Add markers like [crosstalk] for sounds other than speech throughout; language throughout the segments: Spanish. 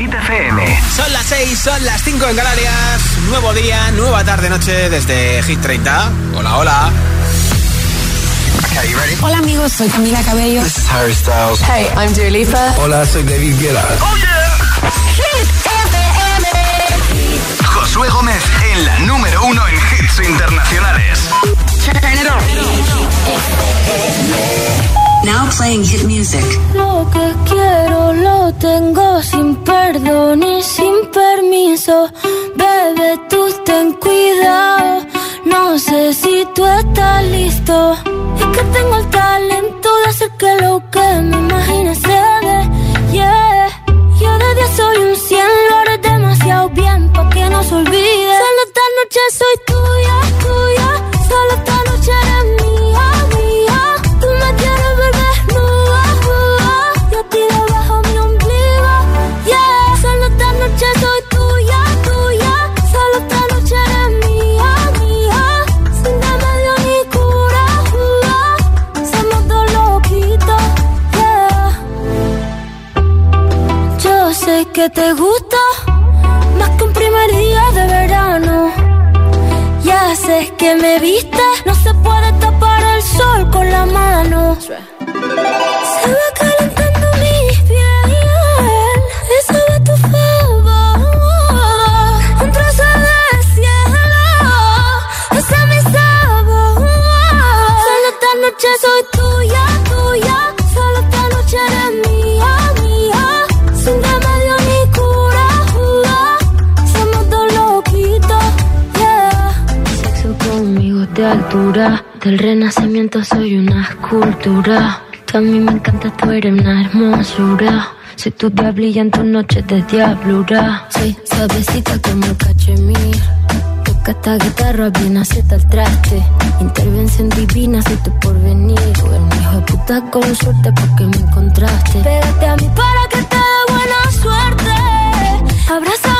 Hit FM. Son las 6, son las 5 en Canarias. Nuevo día, nueva tarde-noche desde Hit 30. Hola, hola. Hola amigos, soy Camila Cabello. This is Harry Styles. Hey, I'm Dua Lipa. Hola, soy David Guetta. Oh yeah. Hit FM. Josué Gómez en la número uno en hits internacionales. Now playing hit music. Lo que quiero lo tengo sin perdón y sin permiso. Bebe, tú ten cuidado. No sé si tú estás listo. Es que tengo el talento de hacer que lo que me imagine se dé. Yeah. Yo de día soy un cien, lo haré demasiado bien pa' que no se olvide. Solo esta noche soy tuya, tuya. Solo esta noche eres que te gusta más que un primer día de verano. Ya sé que me viste, no se puede tapar el sol con la mano. Se va calentando mi piel, eso de tu favor. Un trozo de cielo, ese es mi sabor. Solo esta noche soy tuya, altura. Del renacimiento soy una escultura. Tú a mí me encanta, tú eres una hermosura. Soy tu diablilla en tu noche de diablura. Soy suavecita como el cachemir. Toca esta guitarra bien acepta el traste. Intervención divina, soy tu porvenir. Mi hijo de puta con suerte porque me encontraste. Pégate a mí para que te dé buena suerte. Abrázame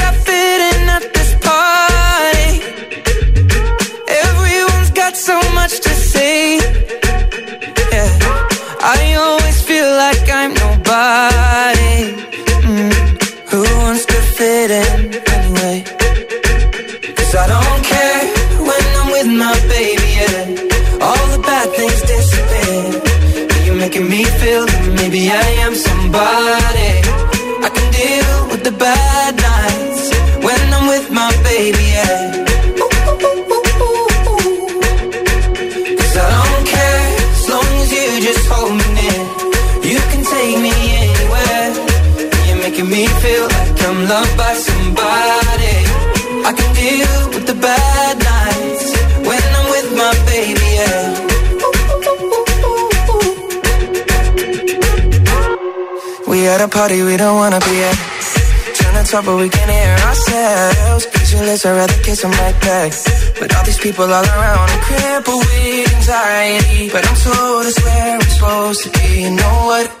loved by somebody. I can deal with the bad nights when I'm with my baby, yeah. We at a party we don't wanna be at. Trying to talk but we can't hear ourselves. Pictureless, I'd rather kiss them right back. But all these people all around, I'm crippled with anxiety. But I'm told it's where I'm supposed to be. You know what?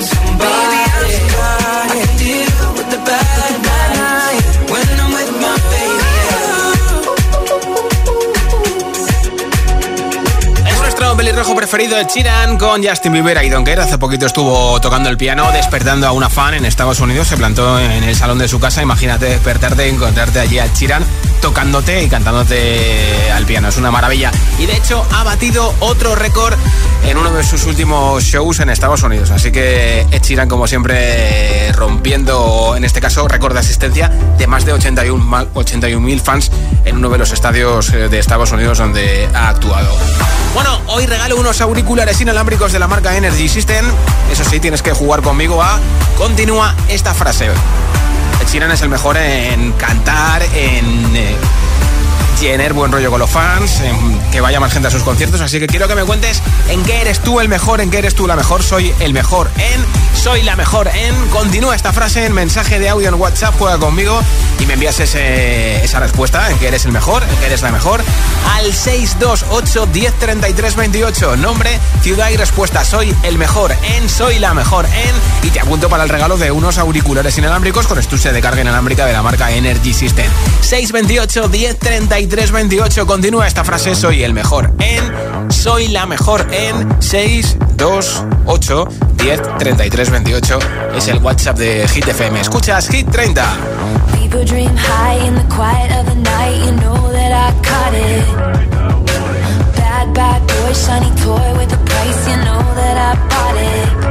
preferido, Ed Sheeran, con Justin Bieber y Donker. Hace poquito estuvo tocando el piano, despertando a una fan en Estados Unidos. Se plantó en el salón de su casa. Imagínate despertarte y encontrarte allí a Sheeran tocándote y cantándote al piano. Es una maravilla. Y de hecho ha batido otro récord en uno de sus últimos shows en Estados Unidos. Así que Ed como siempre, rompiendo, en este caso, récord de asistencia de más de 81.000 81 fans en uno de los estadios eh, de Estados Unidos donde ha actuado. Bueno, hoy regalo unos auriculares inalámbricos de la marca Energy System. Eso sí, tienes que jugar conmigo a Continúa esta frase. Ed Sheeran es el mejor en cantar, en eh, tener buen rollo con los fans, en que vaya más gente a sus conciertos. Así que quiero que me cuentes en qué eres tú el mejor, en qué eres tú la mejor. Soy el mejor en, soy la mejor en. Continúa esta frase en mensaje de audio en WhatsApp, juega conmigo y me envías esa respuesta en que eres el mejor, en que eres la mejor, al 628 1033 28. Nombre, ciudad y respuesta. Soy el mejor en, soy la mejor en. Y te apunto para el regalo de unos auriculares inalámbricos con estuche de carga inalámbrica de la marca Energy System. 628 1033 28. Continúa esta frase, soy el mejor en, soy la mejor en 628 1033 28. Es el WhatsApp de Hit FM. Escuchas Hit 30. People dream high in the quiet of the night. You know that I caught it. Bad, bad boy, shiny toy with a price. You know that I bought it.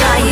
try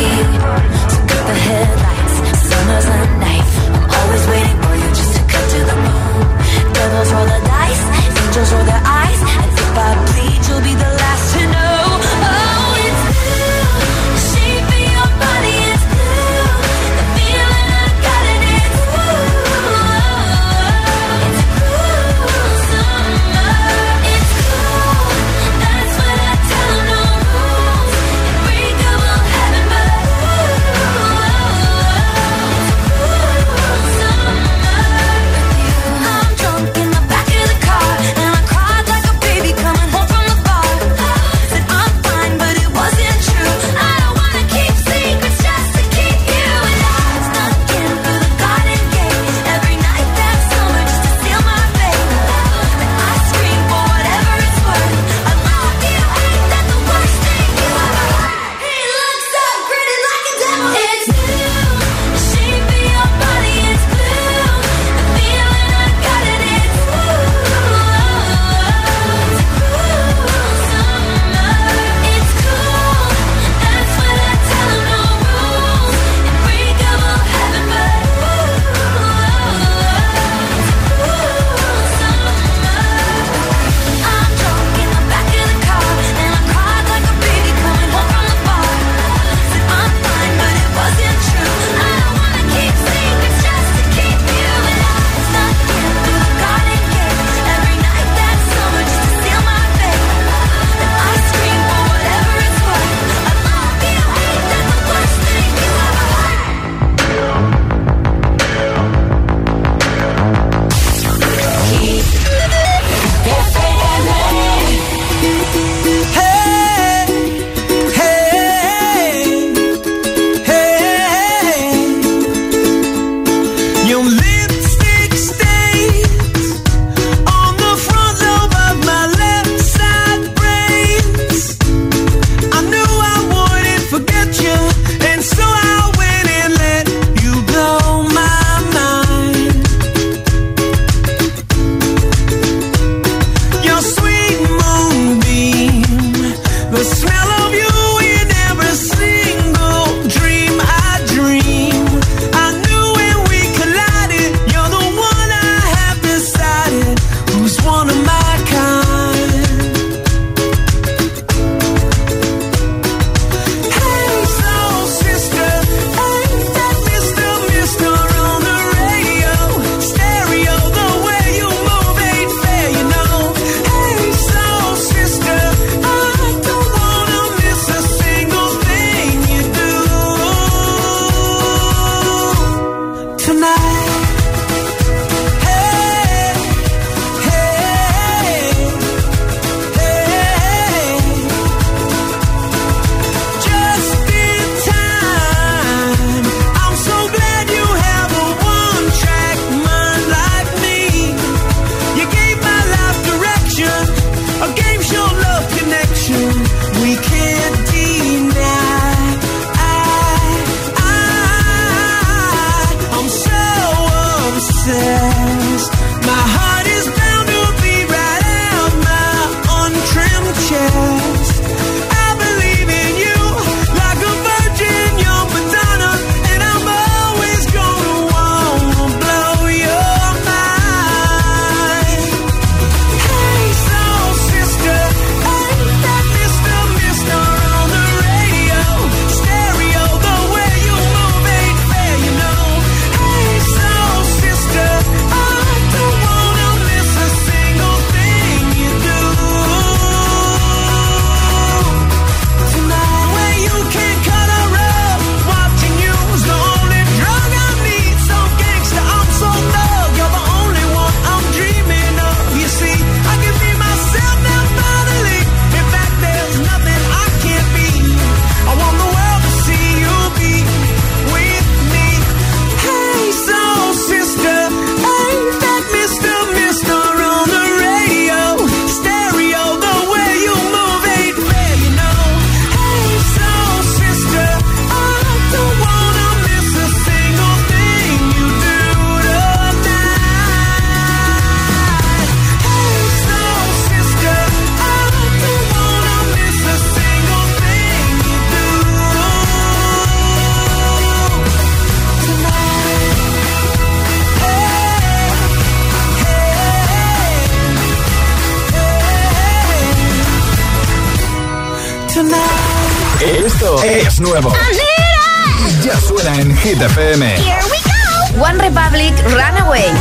Hit FM. Here we go. One Republic, Runaway.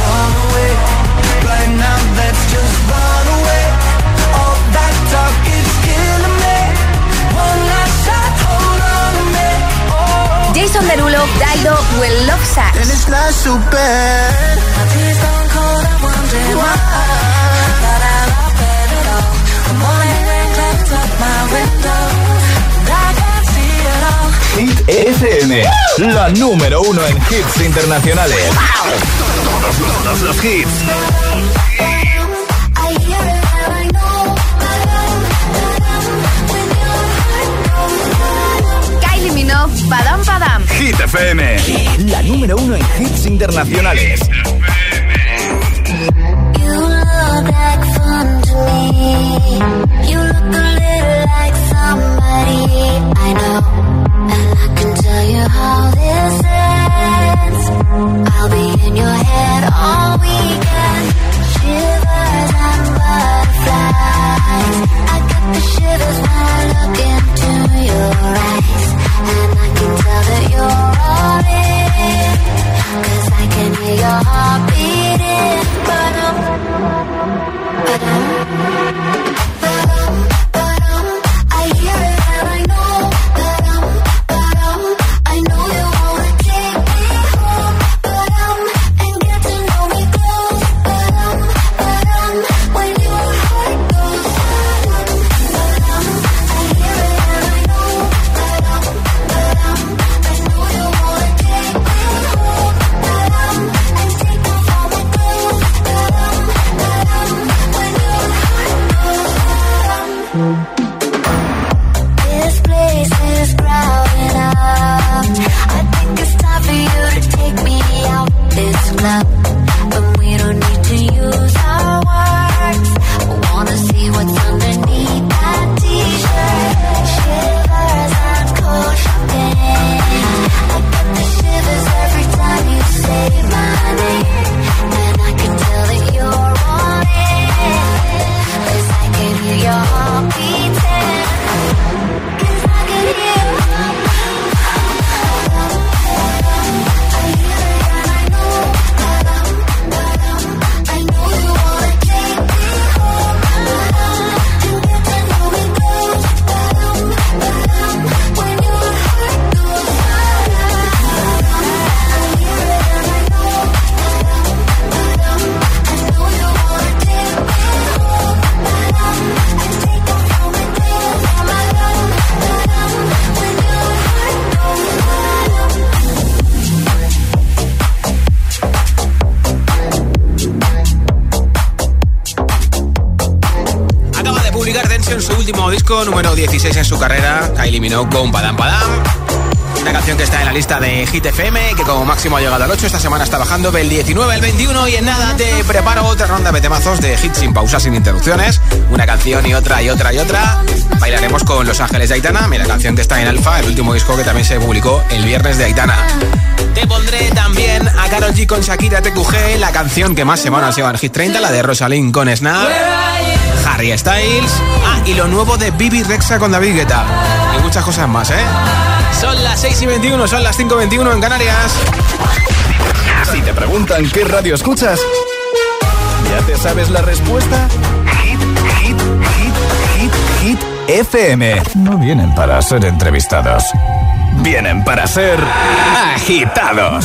Jason Derulo, Daido, Will Love. FM, la número uno en hits internacionales. Todos, todos los hits. Kylie Minogue, Padam Padam. Hit FM, la número uno en hits internacionales. You look like fun to me. You look a little like somebody I know. how this ends. I'll be in your head all weekend. Shivers and butterflies. I get the shivers when I look into your eyes. And I can tell that you're all in. I can hear your heart beating. But I'm. But I'm. Número 16 en su carrera, Kylie Minogue con Padam Padam. Una canción que está en la lista de Hit FM, que como máximo ha llegado al 8, esta semana está bajando del 19 al 21 y en nada te preparo otra ronda de temazos de hits sin pausas, sin interrupciones. Una canción y otra y otra y otra. Bailaremos con Los Ángeles de Aitana, mira, la canción que está en Alfa, el último disco que también se publicó el viernes de Aitana. Te pondré también a Karol G con Shakira TQG, la canción que más semanas lleva en Hit 30, la de Rosalind con Snap. Harry Styles. Ah, y lo nuevo de Bibi Rexa con David Guetta. Y muchas cosas más, ¿eh? Son las 6 y 21, son las 5 y 21 en Canarias. Si te preguntan qué radio escuchas, ¿ya te sabes la respuesta? Hit, hit, hit, hit, hit, FM. No vienen para ser entrevistados. Vienen para ser agitados.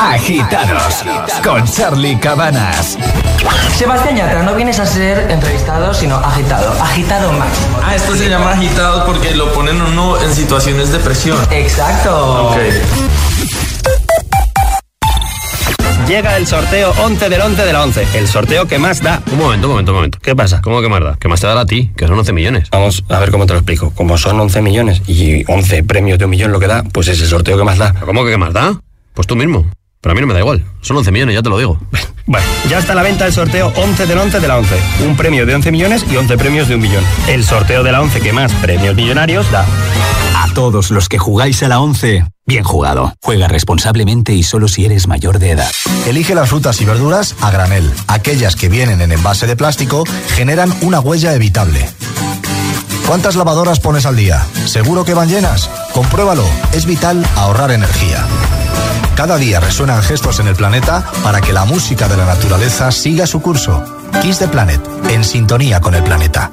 Agitados con Charlie Cabanas. Sebastián Yatra, no vienes a ser entrevistado, sino agitado. Agitado máximo. Ah, esto se llama agitado porque lo ponen uno en situaciones de presión. Exacto. Ok. Llega el sorteo 11 del 11 de la 11. El sorteo que más da. Un momento, un momento, un momento. ¿Qué pasa? ¿Cómo que más da? ¿Qué más te da a ti? Que son 11 millones. Vamos a ver cómo te lo explico. Como son 11 millones y 11 premios de un millón lo que da, pues es el sorteo que más da. ¿Cómo que qué más da? Pues tú mismo. Pero a mí no me da igual. Son 11 millones, ya te lo digo. [laughs] Bueno, ya está a la venta el sorteo 11 del 11 de la 11. Un premio de 11 millones y 11 premios de un millón. El sorteo de la 11 que más premios millonarios da. A todos los que jugáis a la 11, bien jugado. Juega responsablemente y solo si eres mayor de edad. Elige las frutas y verduras a granel. Aquellas que vienen en envase de plástico generan una huella evitable. ¿Cuántas lavadoras pones al día? ¿Seguro que van llenas? Compruébalo. Es vital ahorrar energía. Cada día resuenan gestos en el planeta para que la música de la naturaleza siga su curso. Kiss the Planet, en sintonía con el planeta.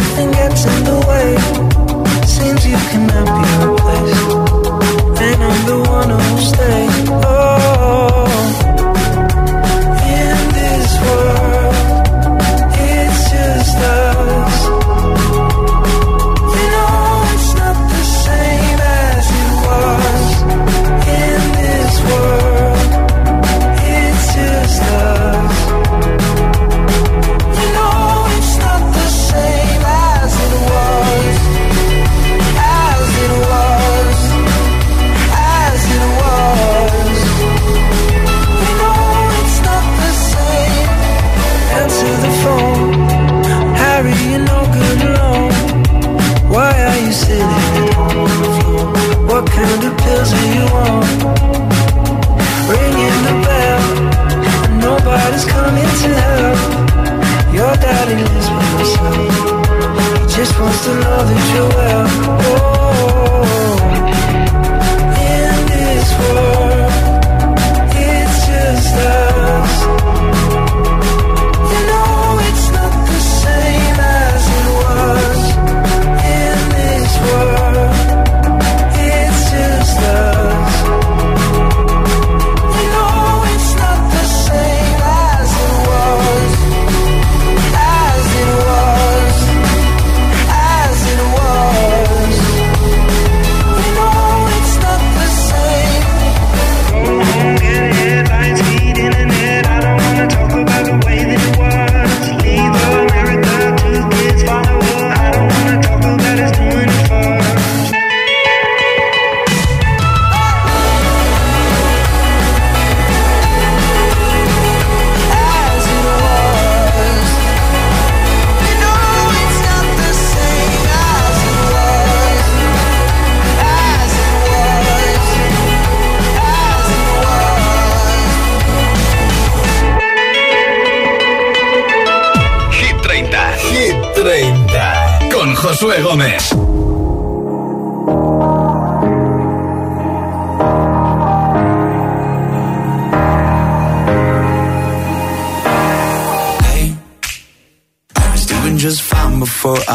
Everything gets in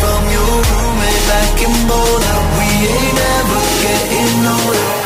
From your roommate back in Boulder. We ain't ever getting older.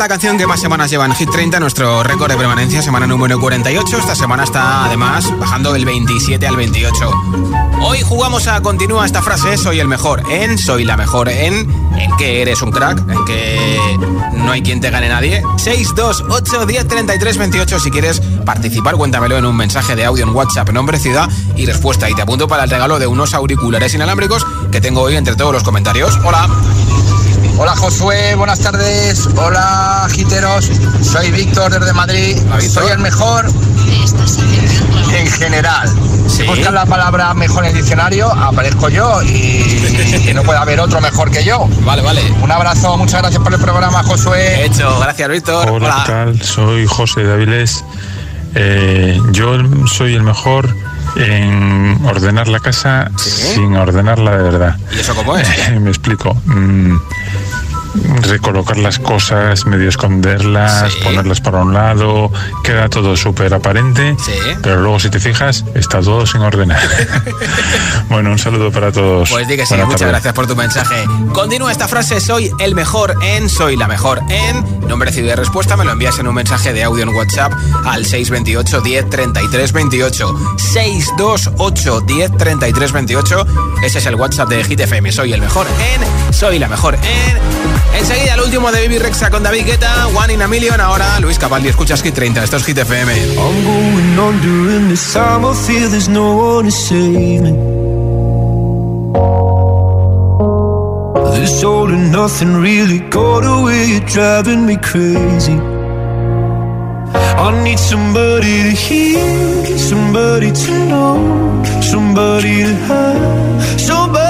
La canción que más semanas lleva en Hit 30, nuestro récord de permanencia, semana número 48. Esta semana está además bajando del 27 al 28. Hoy jugamos a continúa esta frase, soy el mejor en, soy la mejor en, en que eres un crack, en que no hay quien te gane nadie. 628 10 33 28 si quieres participar, cuéntamelo en un mensaje de audio en WhatsApp, nombre, ciudad y respuesta. Y te apunto para el regalo de unos auriculares inalámbricos que tengo hoy entre todos los comentarios. Hola. Hola Josué, buenas tardes. Hola giteros, soy Víctor desde Madrid. Soy el mejor en general. Si buscas la palabra mejor en el diccionario, aparezco yo y, [laughs] y no puede haber otro mejor que yo. Vale, vale. Un abrazo, muchas gracias por el programa, Josué. Hecho, gracias Víctor. Hola, ¿qué tal? Soy José Dáviles. Eh, yo soy el mejor en ordenar la casa sin ordenarla de verdad. ¿Y eso cómo es? [laughs] Me explico. Mm, recolocar las cosas, medio esconderlas, ponerlas para un lado, queda todo súper aparente, pero luego si te fijas, está todo sin ordenar. [laughs] bueno, un saludo para todos. Pues di que sí, muchas tarde. gracias por tu mensaje. Continúa esta frase, soy el mejor en, soy la mejor en. Nombre, y respuesta me lo envías en un mensaje de audio en WhatsApp al 628 10 33 28. 628 10 33 28. Ese es el WhatsApp de Hit FM. Soy el mejor en, soy la mejor en. Enseguida el último de Baby Rexa con David Guetta, One in a Million. Ahora Luis Capaldi, escuchas Hit 30. Esto es Hit FM. I'm going on during this time. I feel there's no one to save me. This all and nothing really got away. You're driving me crazy. I need somebody to hear, somebody to know, somebody to have, somebody.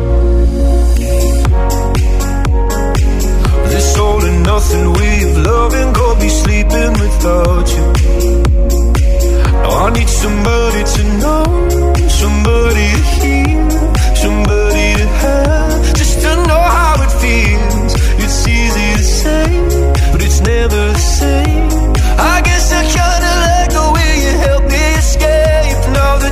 Nothing way of loving, go be sleeping without you. Now I need somebody to know, somebody to hear, somebody to have, just to know how it feels. It's easy to say, but it's never the same. I guess I kinda like the way you help me escape. Now the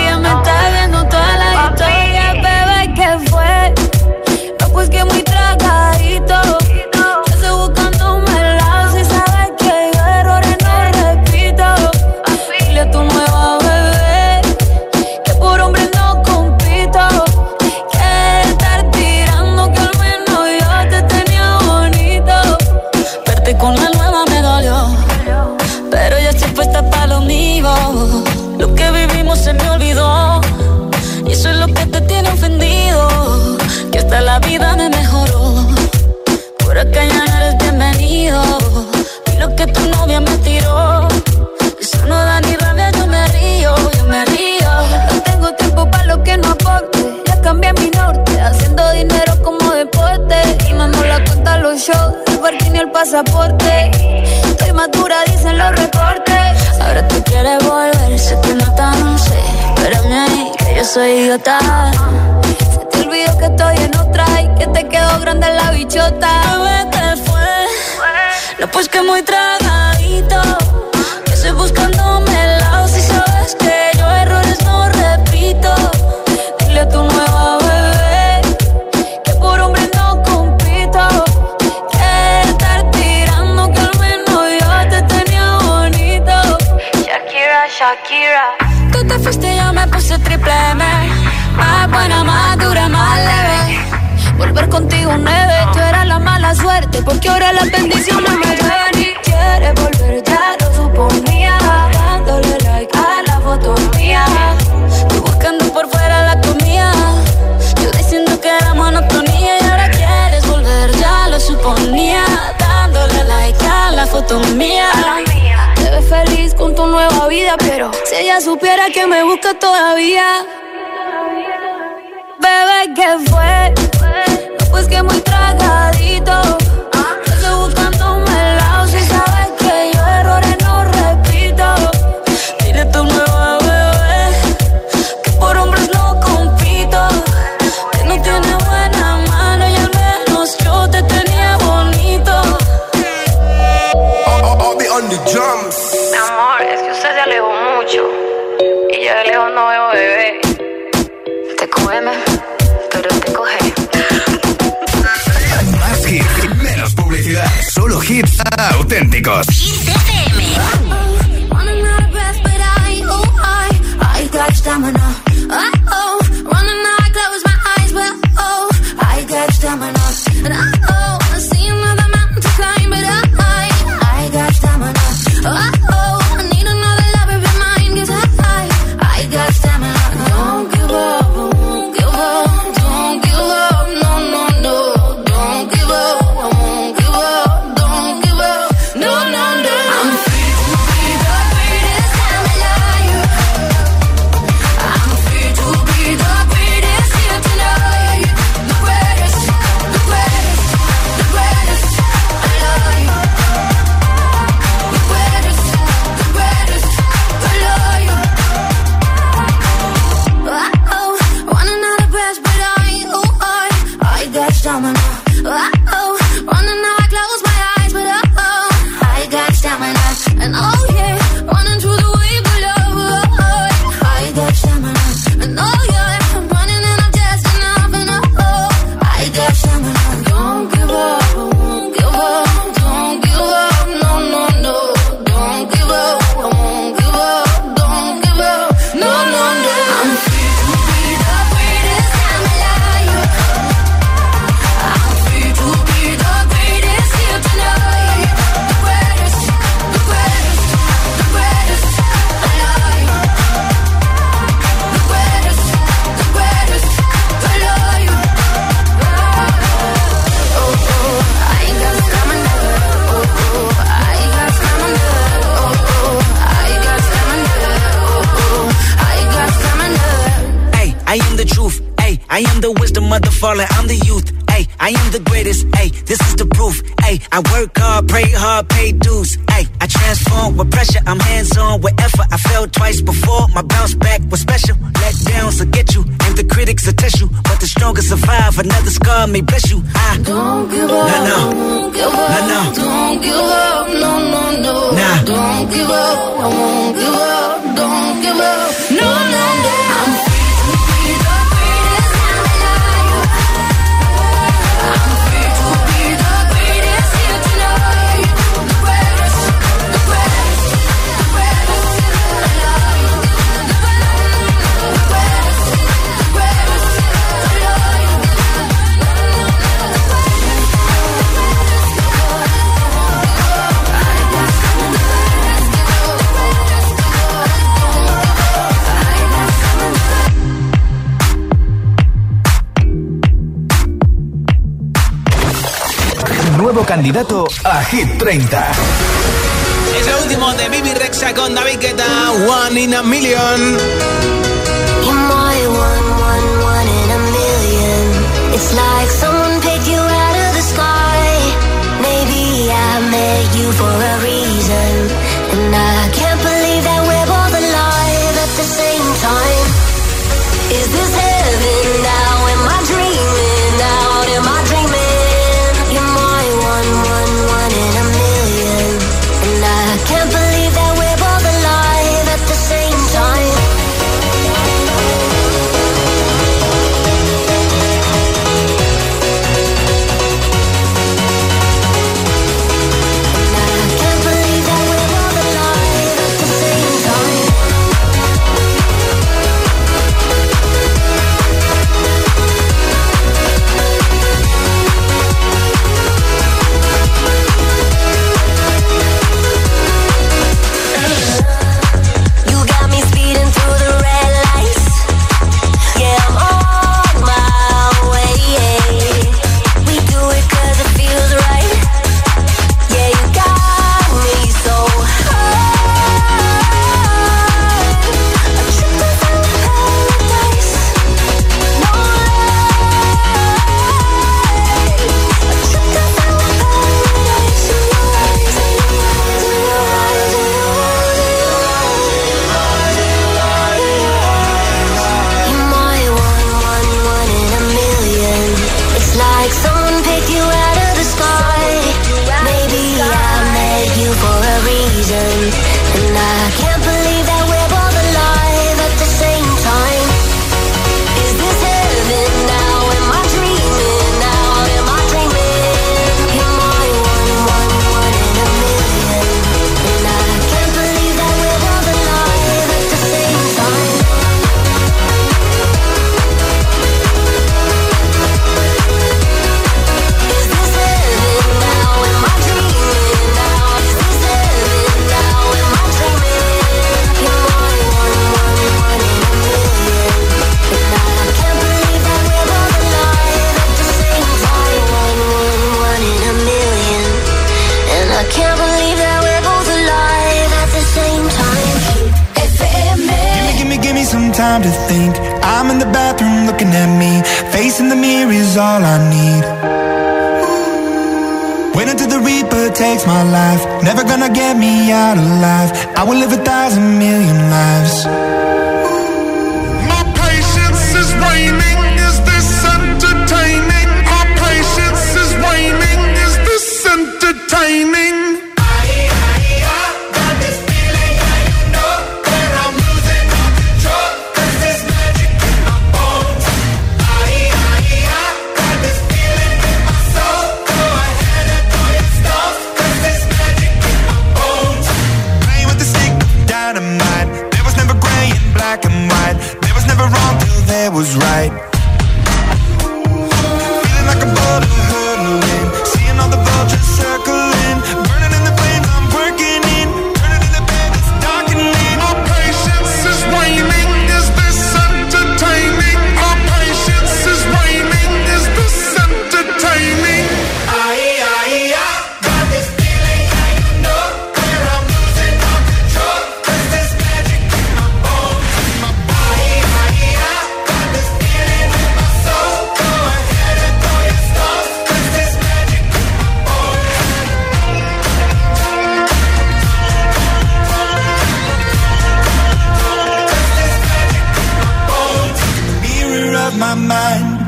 かと time another scar may bless you. I don't give up. No, no. Don't give up. No, no. Don't give up. No, no, no. Nah. Don't give up. I won't give up. Don't give up. No, no. candidato a Hit 30. Es lo último de Bibi Rexa con David Guetta, One in a Million. You're more than one, one, one in a million. It's like some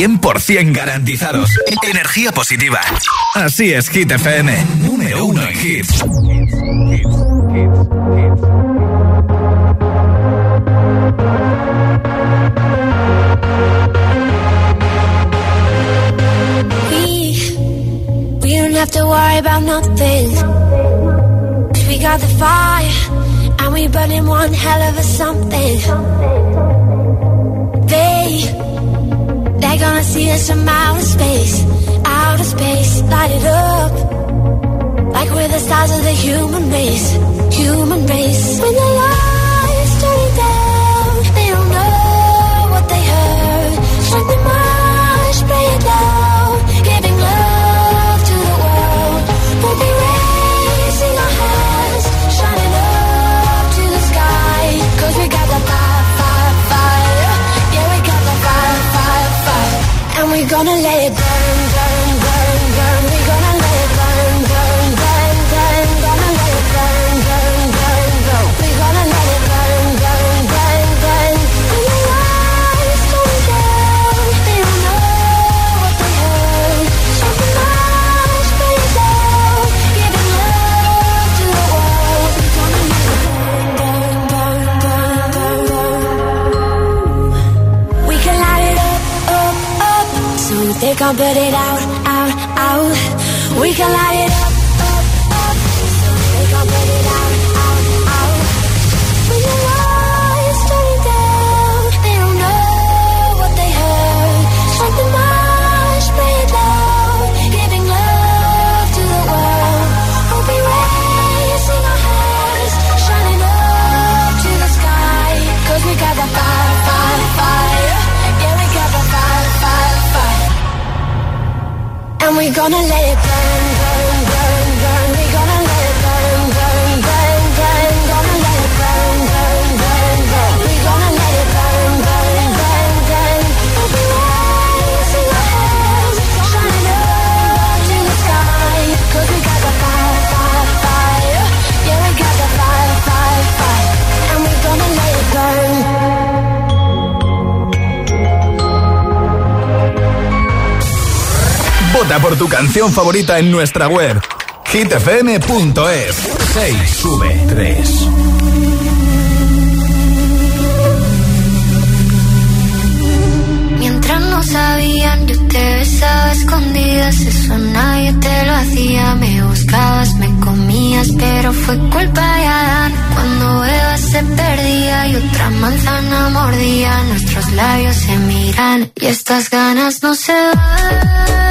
100% garantizados. Energía positiva. Así es, Hit FM. Número uno en hits. We, we don't have to worry about nothing. We got the fire, and we burning one hell of a something. They, they're gonna see us from outer space, outer space, light it up. Like we're the stars of the human race, human race. When the lights canción favorita en nuestra web. hitfm.es 6 sube 3 Mientras no sabían, yo te besaba escondidas. Eso nadie te lo hacía. Me buscabas, me comías, pero fue culpa de Adán. Cuando Eva se perdía y otra manzana mordía, nuestros labios se miran y estas ganas no se van.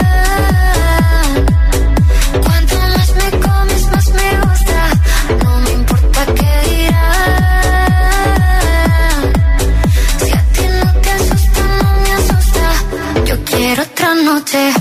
Otra noche.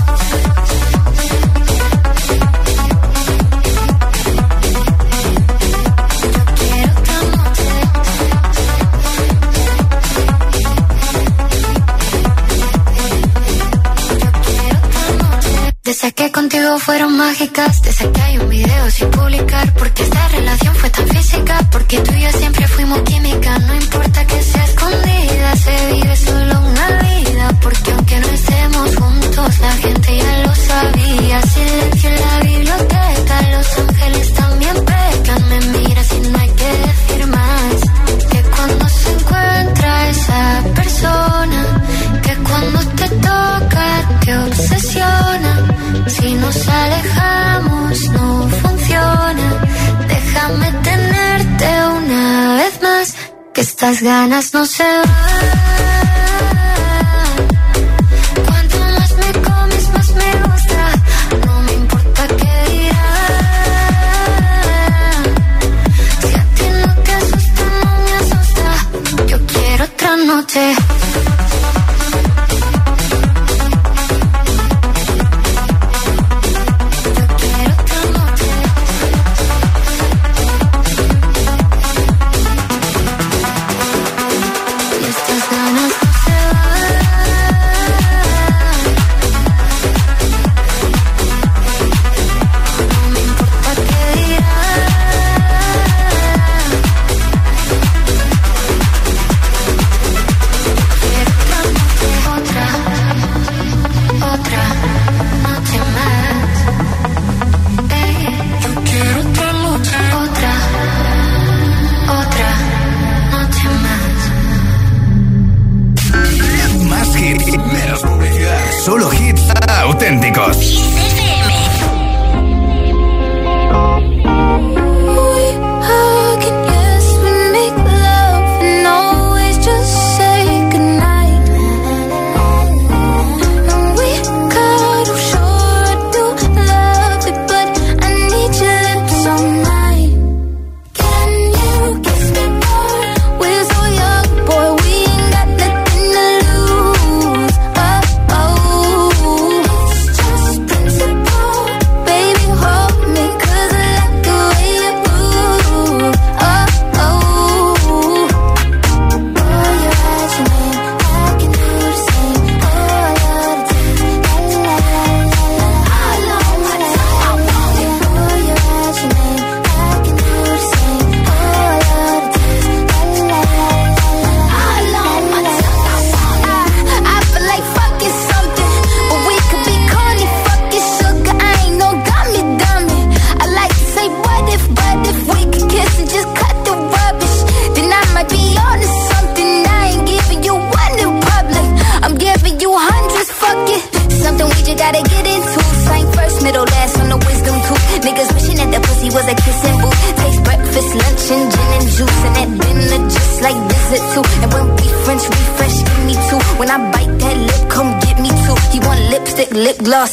Desde que contigo fueron mágicas, desde que hay un video sin publicar, porque esta estas ganas no se van. Gloss,